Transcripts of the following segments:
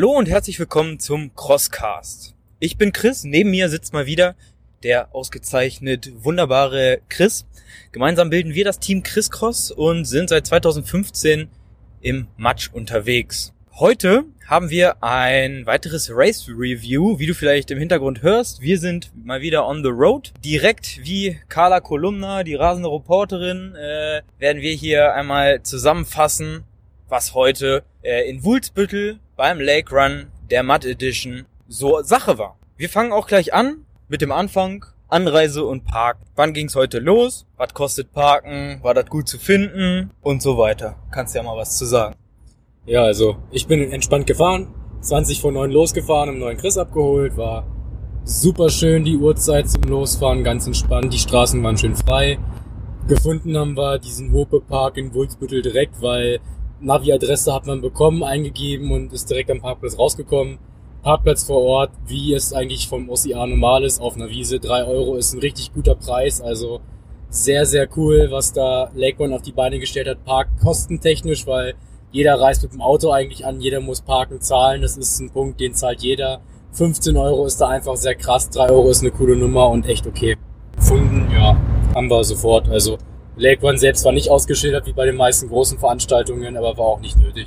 Hallo und herzlich willkommen zum Crosscast. Ich bin Chris, neben mir sitzt mal wieder der ausgezeichnet wunderbare Chris. Gemeinsam bilden wir das Team Chris Cross und sind seit 2015 im Match unterwegs. Heute haben wir ein weiteres Race Review, wie du vielleicht im Hintergrund hörst. Wir sind mal wieder on the road. Direkt wie Carla Kolumna, die rasende Reporterin, äh, werden wir hier einmal zusammenfassen, was heute äh, in Wulzbüttel beim Lake Run der Mud Edition so Sache war. Wir fangen auch gleich an mit dem Anfang. Anreise und Park. Wann ging's heute los? Was kostet Parken? War das gut zu finden? Und so weiter. Kannst ja mal was zu sagen. Ja, also ich bin entspannt gefahren, 20 vor 9 losgefahren, im neuen Chris abgeholt, war super schön die Uhrzeit zum Losfahren, ganz entspannt, die Straßen waren schön frei. Gefunden haben wir diesen Hope Park in Wulzbüttel direkt, weil Navi-Adresse hat man bekommen, eingegeben und ist direkt am Parkplatz rausgekommen. Parkplatz vor Ort, wie es eigentlich vom OCA normal ist, auf einer Wiese. drei Euro ist ein richtig guter Preis, also sehr, sehr cool, was da Lake One auf die Beine gestellt hat. Parkkostentechnisch, weil jeder reist mit dem Auto eigentlich an, jeder muss parken, zahlen. Das ist ein Punkt, den zahlt jeder. 15 Euro ist da einfach sehr krass, 3 Euro ist eine coole Nummer und echt okay. Gefunden, ja, haben wir sofort. Also Lake One selbst war nicht ausgeschildert wie bei den meisten großen Veranstaltungen, aber war auch nicht nötig.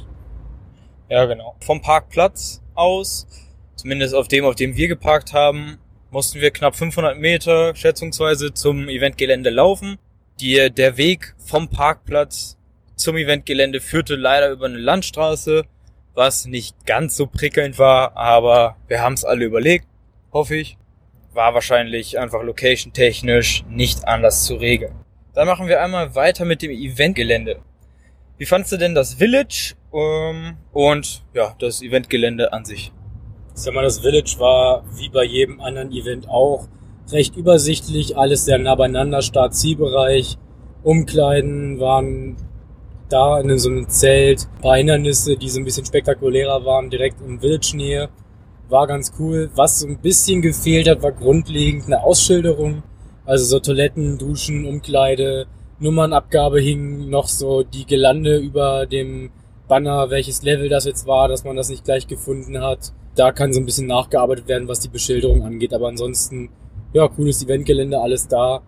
Ja, genau. Vom Parkplatz aus, zumindest auf dem, auf dem wir geparkt haben, mussten wir knapp 500 Meter schätzungsweise zum Eventgelände laufen. Die, der Weg vom Parkplatz zum Eventgelände führte leider über eine Landstraße, was nicht ganz so prickelnd war, aber wir haben es alle überlegt, hoffe ich. War wahrscheinlich einfach location-technisch nicht anders zu regeln. Dann machen wir einmal weiter mit dem Eventgelände. Wie fandst du denn das Village ähm, und ja, das Eventgelände an sich? Ich sag mal, das Village war wie bei jedem anderen Event auch recht übersichtlich, alles sehr nah beieinander, Start-Zielbereich, Umkleiden waren da in so einem Zelt, ein paar Hindernisse, die so ein bisschen spektakulärer waren, direkt in Village-Nähe. War ganz cool. Was so ein bisschen gefehlt hat, war grundlegend eine Ausschilderung. Also so Toiletten, Duschen, Umkleide, Nummernabgabe hing noch so die Gelande über dem Banner, welches Level das jetzt war, dass man das nicht gleich gefunden hat. Da kann so ein bisschen nachgearbeitet werden, was die Beschilderung angeht. Aber ansonsten, ja, cooles Eventgelände, alles da.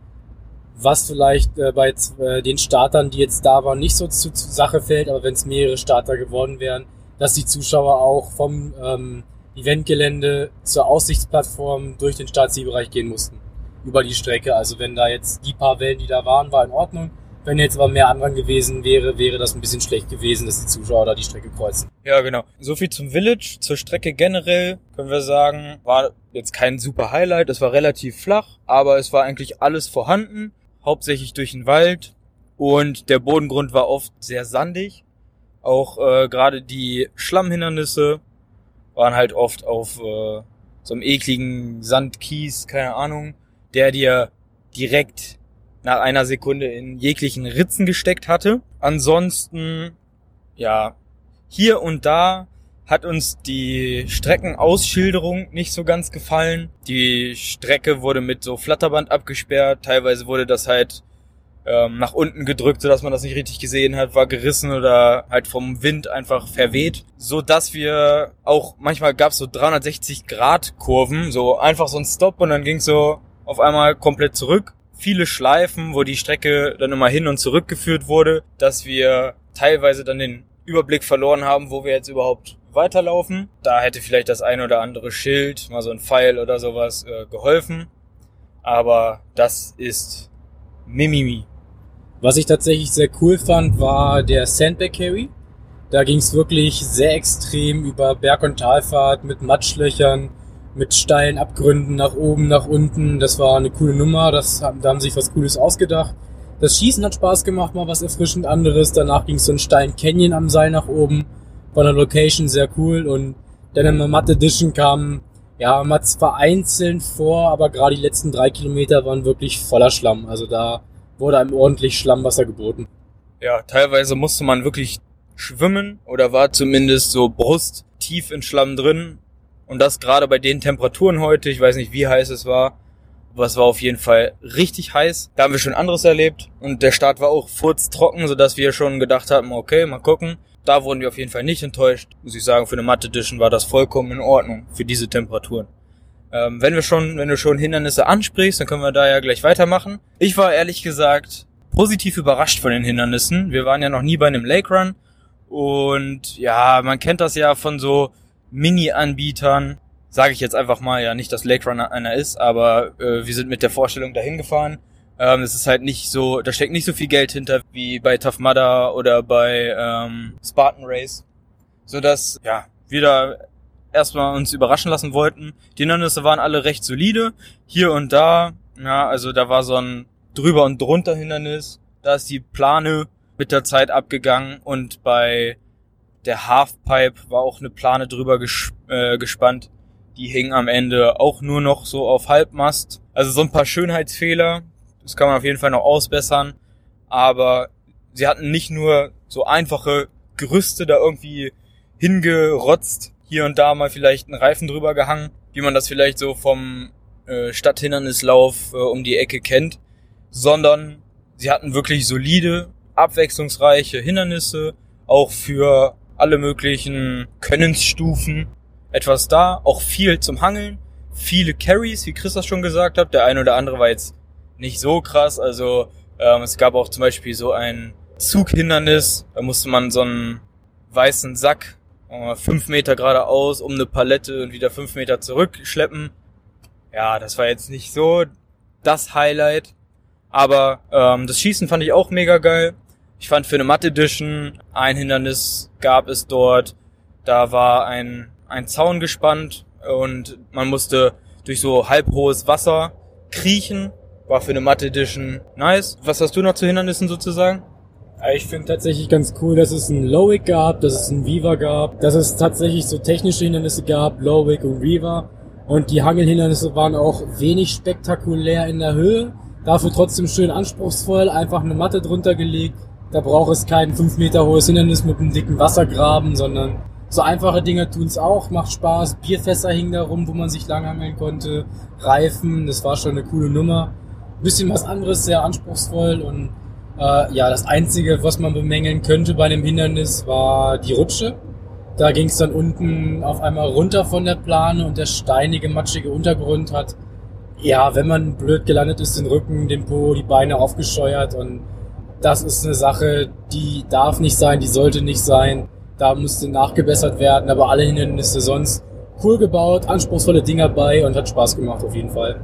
Was vielleicht äh, bei äh, den Startern, die jetzt da waren, nicht so zu, zu Sache fällt, aber wenn es mehrere Starter geworden wären, dass die Zuschauer auch vom ähm, Eventgelände zur Aussichtsplattform durch den Startzielbereich gehen mussten. Über die Strecke. Also wenn da jetzt die paar Wellen, die da waren, war in Ordnung. Wenn jetzt aber mehr anderen gewesen wäre, wäre das ein bisschen schlecht gewesen, dass die Zuschauer da die Strecke kreuzen. Ja, genau. So viel zum Village. Zur Strecke generell können wir sagen, war jetzt kein super Highlight. Es war relativ flach, aber es war eigentlich alles vorhanden hauptsächlich durch den Wald und der Bodengrund war oft sehr sandig. Auch äh, gerade die Schlammhindernisse waren halt oft auf äh, so einem ekligen Sandkies, keine Ahnung, der dir direkt nach einer Sekunde in jeglichen Ritzen gesteckt hatte. Ansonsten, ja, hier und da hat uns die Streckenausschilderung nicht so ganz gefallen. Die Strecke wurde mit so Flatterband abgesperrt. Teilweise wurde das halt ähm, nach unten gedrückt, sodass man das nicht richtig gesehen hat, war gerissen oder halt vom Wind einfach verweht, so dass wir auch manchmal gab es so 360 Grad Kurven, so einfach so ein Stop und dann ging so auf einmal komplett zurück. Viele Schleifen, wo die Strecke dann immer hin und zurück geführt wurde, dass wir teilweise dann den Überblick verloren haben, wo wir jetzt überhaupt weiterlaufen. Da hätte vielleicht das ein oder andere Schild, mal so ein Pfeil oder sowas äh, geholfen. Aber das ist Mimimi. Was ich tatsächlich sehr cool fand, war der Sandbag Carry. Da ging es wirklich sehr extrem über Berg- und Talfahrt mit Matschlöchern, mit steilen Abgründen nach oben, nach unten. Das war eine coole Nummer. Das, da haben sich was Cooles ausgedacht. Das Schießen hat Spaß gemacht, mal was erfrischend anderes. Danach ging es so einen steilen Canyon am Seil nach oben von der Location sehr cool und dann in der Matt Edition kam, ja, man zwar einzeln vor, aber gerade die letzten drei Kilometer waren wirklich voller Schlamm. Also da wurde einem ordentlich Schlammwasser geboten. Ja, teilweise musste man wirklich schwimmen oder war zumindest so brusttief in Schlamm drin. Und das gerade bei den Temperaturen heute, ich weiß nicht, wie heiß es war, aber es war auf jeden Fall richtig heiß. Da haben wir schon anderes erlebt und der Start war auch furztrocken, sodass wir schon gedacht haben, okay, mal gucken da wurden wir auf jeden Fall nicht enttäuscht. Muss ich sagen, für eine Matte Edition war das vollkommen in Ordnung für diese Temperaturen. Ähm, wenn wir schon, wenn du schon Hindernisse ansprichst, dann können wir da ja gleich weitermachen. Ich war ehrlich gesagt positiv überrascht von den Hindernissen. Wir waren ja noch nie bei einem Lake Run und ja, man kennt das ja von so Mini-Anbietern. Sage ich jetzt einfach mal, ja nicht, dass Lake Run einer ist, aber äh, wir sind mit der Vorstellung dahin gefahren. Ähm, es ist halt nicht so, da steckt nicht so viel Geld hinter wie bei Tough Mudder oder bei ähm, Spartan Race, so dass ja wir da erstmal uns überraschen lassen wollten. Die Hindernisse waren alle recht solide. Hier und da, ja, also da war so ein drüber und drunter Hindernis. Da ist die Plane mit der Zeit abgegangen und bei der Halfpipe war auch eine Plane drüber ges äh, gespannt. Die hing am Ende auch nur noch so auf Halbmast. Also so ein paar Schönheitsfehler. Das kann man auf jeden Fall noch ausbessern. Aber sie hatten nicht nur so einfache Gerüste da irgendwie hingerotzt, hier und da mal vielleicht einen Reifen drüber gehangen, wie man das vielleicht so vom äh, Stadthindernislauf äh, um die Ecke kennt, sondern sie hatten wirklich solide, abwechslungsreiche Hindernisse, auch für alle möglichen Könnensstufen etwas da, auch viel zum Hangeln, viele Carries, wie Chris das schon gesagt hat. Der eine oder andere war jetzt nicht so krass, also ähm, es gab auch zum Beispiel so ein Zughindernis, da musste man so einen weißen Sack fünf Meter geradeaus um eine Palette und wieder fünf Meter zurückschleppen. Ja, das war jetzt nicht so das Highlight. Aber ähm, das Schießen fand ich auch mega geil. Ich fand für eine Matte Edition ein Hindernis gab es dort. Da war ein, ein Zaun gespannt und man musste durch so halbhohes Wasser kriechen. War für eine Matte Edition nice. Was hast du noch zu Hindernissen sozusagen? Ich finde tatsächlich ganz cool, dass es ein Lowick gab, dass es ein Viva gab, dass es tatsächlich so technische Hindernisse gab, Lowick und Viva. Und die Hangelhindernisse waren auch wenig spektakulär in der Höhe, dafür trotzdem schön anspruchsvoll, einfach eine Matte drunter gelegt. Da braucht es kein fünf Meter hohes Hindernis mit einem dicken Wassergraben, sondern so einfache Dinge tun's auch, macht Spaß. Bierfässer hingen da rum, wo man sich langhangeln konnte. Reifen, das war schon eine coole Nummer. Bisschen was anderes, sehr anspruchsvoll und äh, ja, das Einzige, was man bemängeln könnte bei dem Hindernis, war die Rutsche. Da ging es dann unten auf einmal runter von der Plane und der steinige, matschige Untergrund hat, ja, wenn man blöd gelandet ist, den Rücken, den Po, die Beine aufgescheuert und das ist eine Sache, die darf nicht sein, die sollte nicht sein. Da musste nachgebessert werden, aber alle Hindernisse sonst cool gebaut, anspruchsvolle Dinger bei und hat Spaß gemacht auf jeden Fall.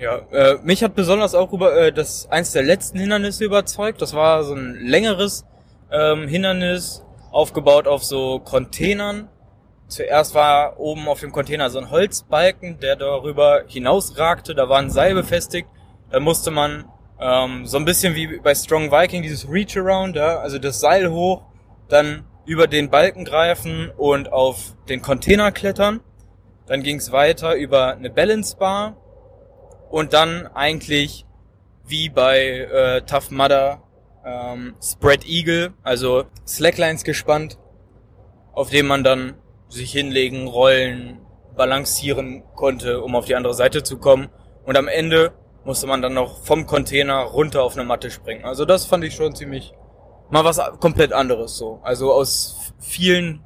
Ja, äh, mich hat besonders auch über äh, das eins der letzten Hindernisse überzeugt. Das war so ein längeres ähm, Hindernis, aufgebaut auf so Containern. Zuerst war oben auf dem Container so ein Holzbalken, der darüber hinausragte. Da war ein Seil befestigt. Da musste man ähm, so ein bisschen wie bei Strong Viking dieses Reach Around, ja, also das Seil hoch, dann über den Balken greifen und auf den Container klettern. Dann ging es weiter über eine Balance Bar und dann eigentlich wie bei äh, Tough Mudder ähm, Spread Eagle, also Slacklines gespannt, auf dem man dann sich hinlegen, rollen, balancieren konnte, um auf die andere Seite zu kommen. Und am Ende musste man dann noch vom Container runter auf eine Matte springen. Also das fand ich schon ziemlich mal was komplett anderes so. Also aus vielen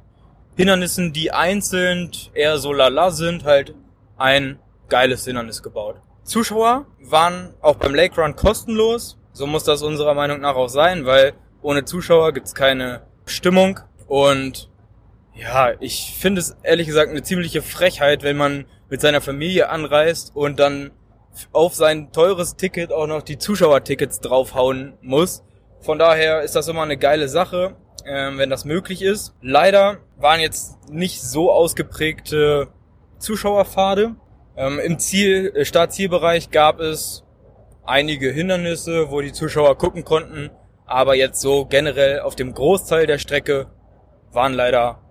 Hindernissen, die einzeln eher so lala sind, halt ein geiles Hindernis gebaut. Zuschauer waren auch beim Lake Run kostenlos. So muss das unserer Meinung nach auch sein, weil ohne Zuschauer gibt's keine Stimmung. Und ja, ich finde es ehrlich gesagt eine ziemliche Frechheit, wenn man mit seiner Familie anreist und dann auf sein teures Ticket auch noch die Zuschauertickets draufhauen muss. Von daher ist das immer eine geile Sache, äh, wenn das möglich ist. Leider waren jetzt nicht so ausgeprägte Zuschauerpfade. Ähm, Im Ziel, äh, Startzielbereich gab es einige Hindernisse, wo die Zuschauer gucken konnten, aber jetzt so generell auf dem Großteil der Strecke waren leider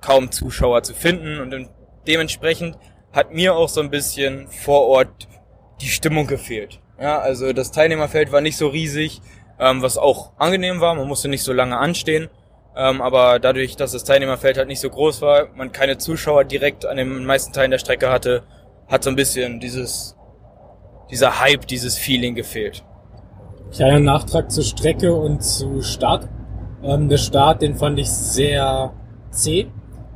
kaum Zuschauer zu finden und dementsprechend hat mir auch so ein bisschen vor Ort die Stimmung gefehlt. Ja, also das Teilnehmerfeld war nicht so riesig, ähm, was auch angenehm war, man musste nicht so lange anstehen, ähm, aber dadurch, dass das Teilnehmerfeld halt nicht so groß war, man keine Zuschauer direkt an den meisten Teilen der Strecke hatte, hat so ein bisschen dieses, dieser Hype, dieses Feeling gefehlt. Kleiner Nachtrag zur Strecke und zu Start. Ähm, der Start, den fand ich sehr zäh.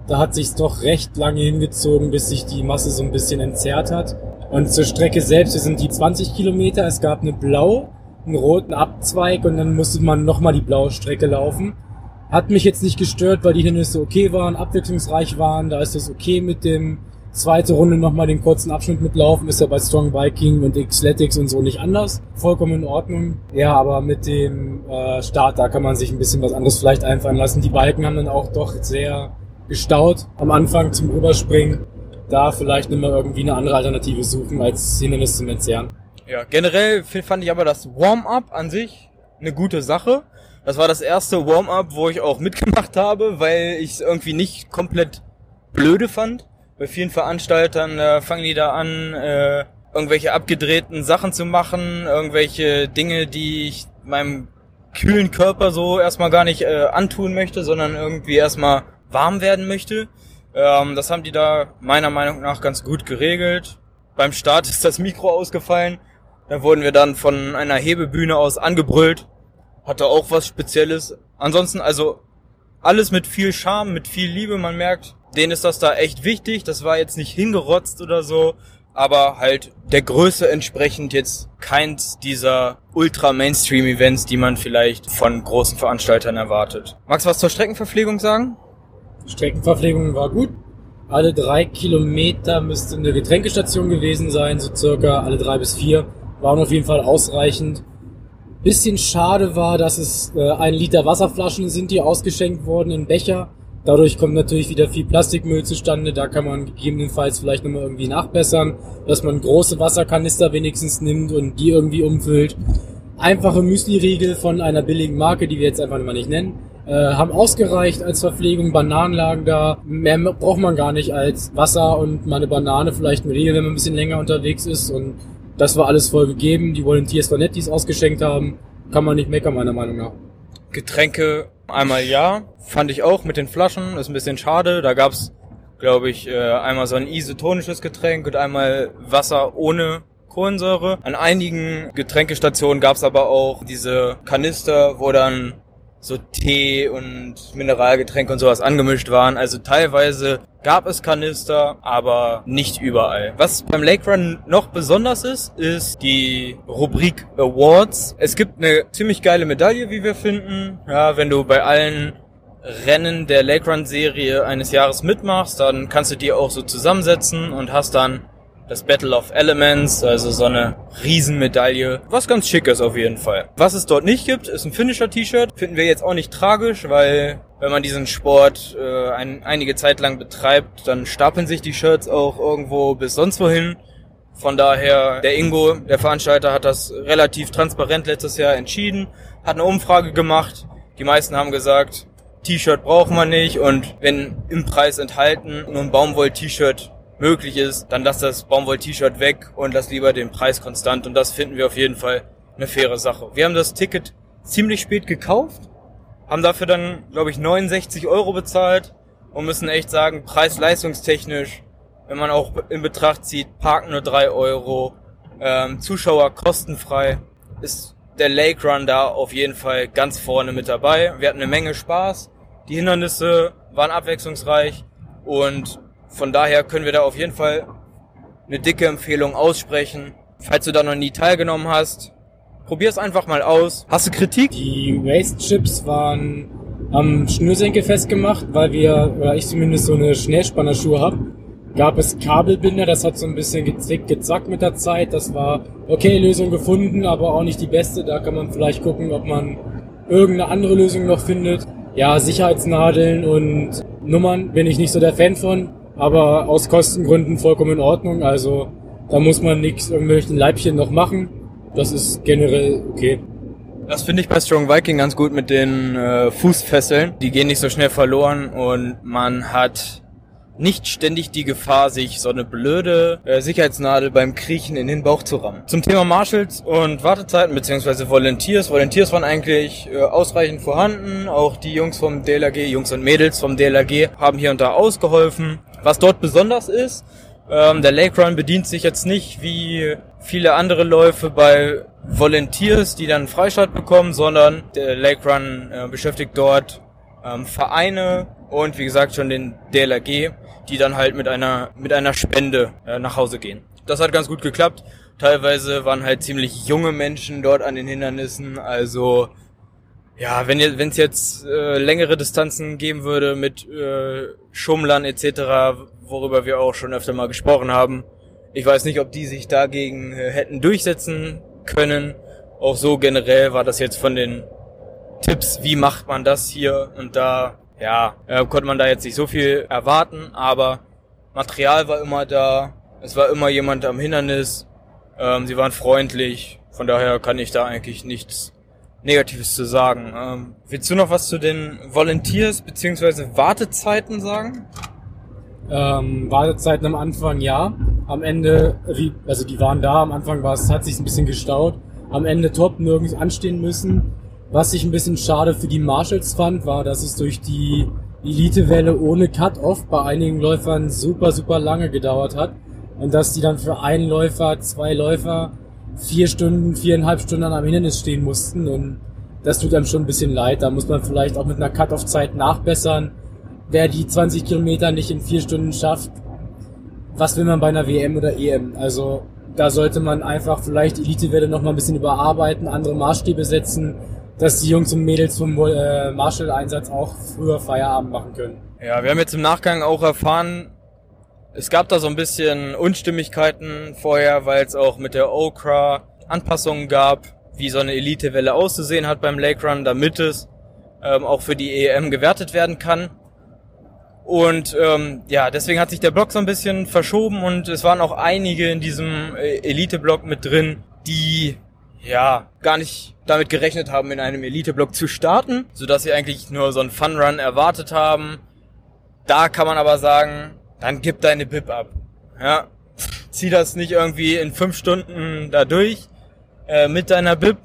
Da hat sich's doch recht lange hingezogen, bis sich die Masse so ein bisschen entzerrt hat. Und zur Strecke selbst, wir sind die 20 Kilometer. Es gab eine blaue, einen roten Abzweig und dann musste man nochmal die blaue Strecke laufen. Hat mich jetzt nicht gestört, weil die Hindernisse okay waren, abwechslungsreich waren. Da ist es okay mit dem zweite Runde nochmal den kurzen Abschnitt mitlaufen. Ist ja bei Strong Viking und Xletics und so nicht anders. Vollkommen in Ordnung. Ja, aber mit dem äh, Start, da kann man sich ein bisschen was anderes vielleicht einfallen lassen. Die Balken haben dann auch doch sehr gestaut am Anfang zum Rüberspringen. Da vielleicht nochmal irgendwie eine andere Alternative suchen, als Hindernis zum Entzerren. Ja, generell fand ich aber das Warm-up an sich eine gute Sache. Das war das erste Warm-up, wo ich auch mitgemacht habe, weil ich es irgendwie nicht komplett blöde fand. Bei vielen Veranstaltern äh, fangen die da an, äh, irgendwelche abgedrehten Sachen zu machen, irgendwelche Dinge, die ich meinem kühlen Körper so erstmal gar nicht äh, antun möchte, sondern irgendwie erstmal warm werden möchte. Ähm, das haben die da meiner Meinung nach ganz gut geregelt. Beim Start ist das Mikro ausgefallen. Da wurden wir dann von einer Hebebühne aus angebrüllt. Hatte auch was Spezielles. Ansonsten also alles mit viel Charme, mit viel Liebe. Man merkt, denen ist das da echt wichtig. Das war jetzt nicht hingerotzt oder so, aber halt der Größe entsprechend jetzt keins dieser Ultra-Mainstream-Events, die man vielleicht von großen Veranstaltern erwartet. Magst du was zur Streckenverpflegung sagen? Streckenverpflegung war gut. Alle drei Kilometer müsste eine Getränkestation gewesen sein, so circa alle drei bis vier. Waren auf jeden Fall ausreichend. Bisschen schade war, dass es äh, ein Liter Wasserflaschen sind, die ausgeschenkt wurden in Becher. Dadurch kommt natürlich wieder viel Plastikmüll zustande. Da kann man gegebenenfalls vielleicht nochmal irgendwie nachbessern, dass man große Wasserkanister wenigstens nimmt und die irgendwie umfüllt. Einfache Müsli-Riegel von einer billigen Marke, die wir jetzt einfach mal nicht nennen, haben ausgereicht als Verpflegung, Bananen lagen da. Mehr braucht man gar nicht als Wasser und mal eine Banane, vielleicht ein Riegel, wenn man ein bisschen länger unterwegs ist. Und das war alles voll gegeben. Die Volunteers war nett, die es ausgeschenkt haben. Kann man nicht meckern, meiner Meinung nach. Getränke einmal ja, fand ich auch mit den Flaschen, ist ein bisschen schade. Da gab's, glaube ich, äh, einmal so ein isotonisches Getränk und einmal Wasser ohne Kohlensäure. An einigen Getränkestationen gab's aber auch diese Kanister, wo dann so Tee und Mineralgetränke und sowas angemischt waren. Also teilweise gab es Kanister, aber nicht überall. Was beim Lake Run noch besonders ist, ist die Rubrik Awards. Es gibt eine ziemlich geile Medaille, wie wir finden. Ja, wenn du bei allen Rennen der Lake Run Serie eines Jahres mitmachst, dann kannst du die auch so zusammensetzen und hast dann das Battle of Elements, also so eine Riesenmedaille, was ganz schick ist auf jeden Fall. Was es dort nicht gibt, ist ein Finisher-T-Shirt. Finden wir jetzt auch nicht tragisch, weil wenn man diesen Sport äh, ein, einige Zeit lang betreibt, dann stapeln sich die Shirts auch irgendwo bis sonst wohin. Von daher, der Ingo, der Veranstalter, hat das relativ transparent letztes Jahr entschieden, hat eine Umfrage gemacht. Die meisten haben gesagt, T-Shirt braucht man nicht und wenn im Preis enthalten nur ein Baumwoll-T-Shirt möglich ist, dann lass das Baumwoll-T-Shirt weg und lass lieber den Preis konstant. Und das finden wir auf jeden Fall eine faire Sache. Wir haben das Ticket ziemlich spät gekauft, haben dafür dann, glaube ich, 69 Euro bezahlt und müssen echt sagen, preis-leistungstechnisch, wenn man auch in Betracht zieht, Parken nur 3 Euro, ähm, Zuschauer kostenfrei, ist der Lake Run da auf jeden Fall ganz vorne mit dabei. Wir hatten eine Menge Spaß, die Hindernisse waren abwechslungsreich und von daher können wir da auf jeden Fall eine dicke Empfehlung aussprechen. Falls du da noch nie teilgenommen hast, probier's einfach mal aus. Hast du Kritik? Die Waste Chips waren am Schnürsenkel festgemacht, weil wir, oder ich zumindest so eine Schnellspannerschuhe habe. Gab es Kabelbinder, das hat so ein bisschen gezwickt, gezackt mit der Zeit. Das war okay, Lösung gefunden, aber auch nicht die beste. Da kann man vielleicht gucken, ob man irgendeine andere Lösung noch findet. Ja, Sicherheitsnadeln und Nummern bin ich nicht so der Fan von aber aus Kostengründen vollkommen in Ordnung. Also da muss man nichts irgendwelchen Leibchen noch machen. Das ist generell okay. Das finde ich bei Strong Viking ganz gut mit den äh, Fußfesseln. Die gehen nicht so schnell verloren und man hat nicht ständig die Gefahr, sich so eine blöde äh, Sicherheitsnadel beim Kriechen in den Bauch zu rammen. Zum Thema Marshals und Wartezeiten beziehungsweise Volunteers. Volunteers waren eigentlich äh, ausreichend vorhanden. Auch die Jungs vom DLRG, Jungs und Mädels vom DLRG haben hier und da ausgeholfen. Was dort besonders ist, Ähm, der Lake Run bedient sich jetzt nicht wie viele andere Läufe bei Volunteers, die dann einen bekommen, sondern der Lake Run äh, beschäftigt dort ähm, Vereine und wie gesagt schon den DLRG, die dann halt mit einer mit einer Spende äh, nach Hause gehen. Das hat ganz gut geklappt. Teilweise waren halt ziemlich junge Menschen dort an den Hindernissen, also ja, wenn es jetzt äh, längere Distanzen geben würde mit äh, Schummlern etc., worüber wir auch schon öfter mal gesprochen haben, ich weiß nicht, ob die sich dagegen äh, hätten durchsetzen können. Auch so generell war das jetzt von den Tipps, wie macht man das hier und da, ja, äh, konnte man da jetzt nicht so viel erwarten, aber Material war immer da, es war immer jemand am Hindernis, ähm, sie waren freundlich, von daher kann ich da eigentlich nichts Negatives zu sagen. Ähm, willst du noch was zu den Volunteers bzw. Wartezeiten sagen? Ähm, Wartezeiten am Anfang ja. Am Ende, also die waren da, am Anfang war es, hat sich ein bisschen gestaut. Am Ende top nirgends anstehen müssen. Was ich ein bisschen schade für die Marshalls fand, war, dass es durch die Elitewelle ohne Cut-Off bei einigen Läufern super, super lange gedauert hat. Und dass die dann für einen Läufer, zwei Läufer vier Stunden, viereinhalb Stunden am Hindernis stehen mussten. Und das tut einem schon ein bisschen leid. Da muss man vielleicht auch mit einer Cut-Off-Zeit nachbessern. Wer die 20 Kilometer nicht in vier Stunden schafft, was will man bei einer WM oder EM? Also da sollte man einfach vielleicht Elitewelle noch mal ein bisschen überarbeiten, andere Maßstäbe setzen, dass die Jungs und Mädels vom äh, Marshall-Einsatz auch früher Feierabend machen können. Ja, wir haben jetzt im Nachgang auch erfahren, es gab da so ein bisschen Unstimmigkeiten vorher, weil es auch mit der Okra Anpassungen gab, wie so eine Elitewelle auszusehen hat beim Lake Run, damit es ähm, auch für die EM gewertet werden kann. Und ähm, ja, deswegen hat sich der Block so ein bisschen verschoben und es waren auch einige in diesem äh, Elite-Block mit drin, die ja gar nicht damit gerechnet haben, in einem Elite-Block zu starten, sodass sie eigentlich nur so einen Fun-Run erwartet haben. Da kann man aber sagen, dann gib deine Bib ab. Ja, zieh das nicht irgendwie in fünf Stunden da durch äh, mit deiner Bib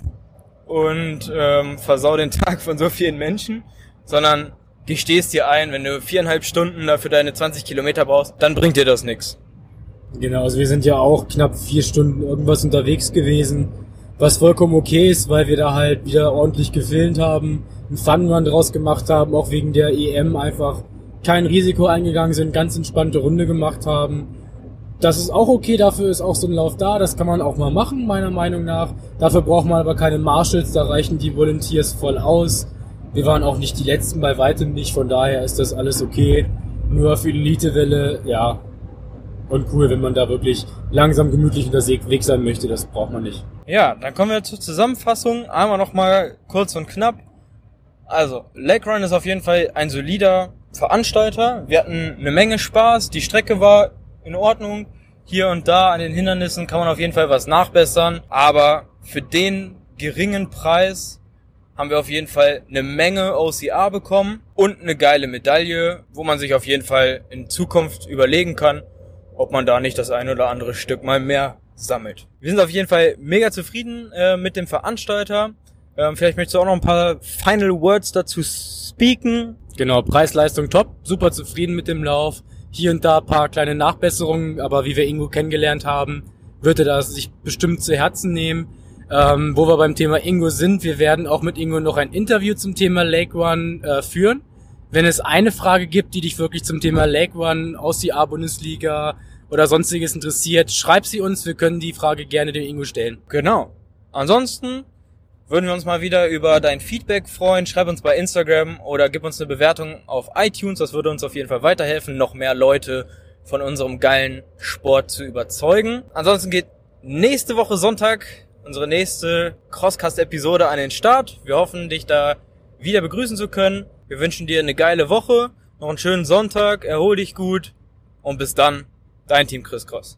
und ähm, versau den Tag von so vielen Menschen, sondern gestehst dir ein, wenn du viereinhalb Stunden dafür deine 20 Kilometer brauchst, dann bringt dir das nichts. Genau, also wir sind ja auch knapp vier Stunden irgendwas unterwegs gewesen, was vollkommen okay ist, weil wir da halt wieder ordentlich gefilmt haben, einen Fun-Run draus gemacht haben, auch wegen der EM einfach kein Risiko eingegangen sind, ganz entspannte Runde gemacht haben. Das ist auch okay, dafür ist auch so ein Lauf da, das kann man auch mal machen, meiner Meinung nach. Dafür braucht man aber keine Marshalls, da reichen die Volunteers voll aus. Wir waren auch nicht die Letzten, bei weitem nicht, von daher ist das alles okay. Nur für die Elitewelle, ja, und cool, wenn man da wirklich langsam gemütlich unterwegs sein möchte, das braucht man nicht. Ja, dann kommen wir zur Zusammenfassung. Einmal nochmal kurz und knapp. Also, Lake Run ist auf jeden Fall ein solider Veranstalter. Wir hatten eine Menge Spaß. Die Strecke war in Ordnung. Hier und da an den Hindernissen kann man auf jeden Fall was nachbessern. Aber für den geringen Preis haben wir auf jeden Fall eine Menge OCA bekommen und eine geile Medaille, wo man sich auf jeden Fall in Zukunft überlegen kann, ob man da nicht das ein oder andere Stück mal mehr sammelt. Wir sind auf jeden Fall mega zufrieden äh, mit dem Veranstalter. Ähm, vielleicht möchtest du auch noch ein paar Final Words dazu speaken. Genau, Preis-Leistung top, super zufrieden mit dem Lauf. Hier und da paar kleine Nachbesserungen, aber wie wir Ingo kennengelernt haben, würde er das sich bestimmt zu Herzen nehmen. Ähm, wo wir beim Thema Ingo sind, wir werden auch mit Ingo noch ein Interview zum Thema Lake One äh, führen. Wenn es eine Frage gibt, die dich wirklich zum Thema Lake One aus die A-Bundesliga oder sonstiges interessiert, schreib sie uns. Wir können die Frage gerne dem Ingo stellen. Genau. Ansonsten würden wir uns mal wieder über dein Feedback freuen. Schreib uns bei Instagram oder gib uns eine Bewertung auf iTunes. Das würde uns auf jeden Fall weiterhelfen, noch mehr Leute von unserem geilen Sport zu überzeugen. Ansonsten geht nächste Woche Sonntag unsere nächste Crosscast-Episode an den Start. Wir hoffen, dich da wieder begrüßen zu können. Wir wünschen dir eine geile Woche, noch einen schönen Sonntag, erhol dich gut und bis dann, dein Team Chris Cross.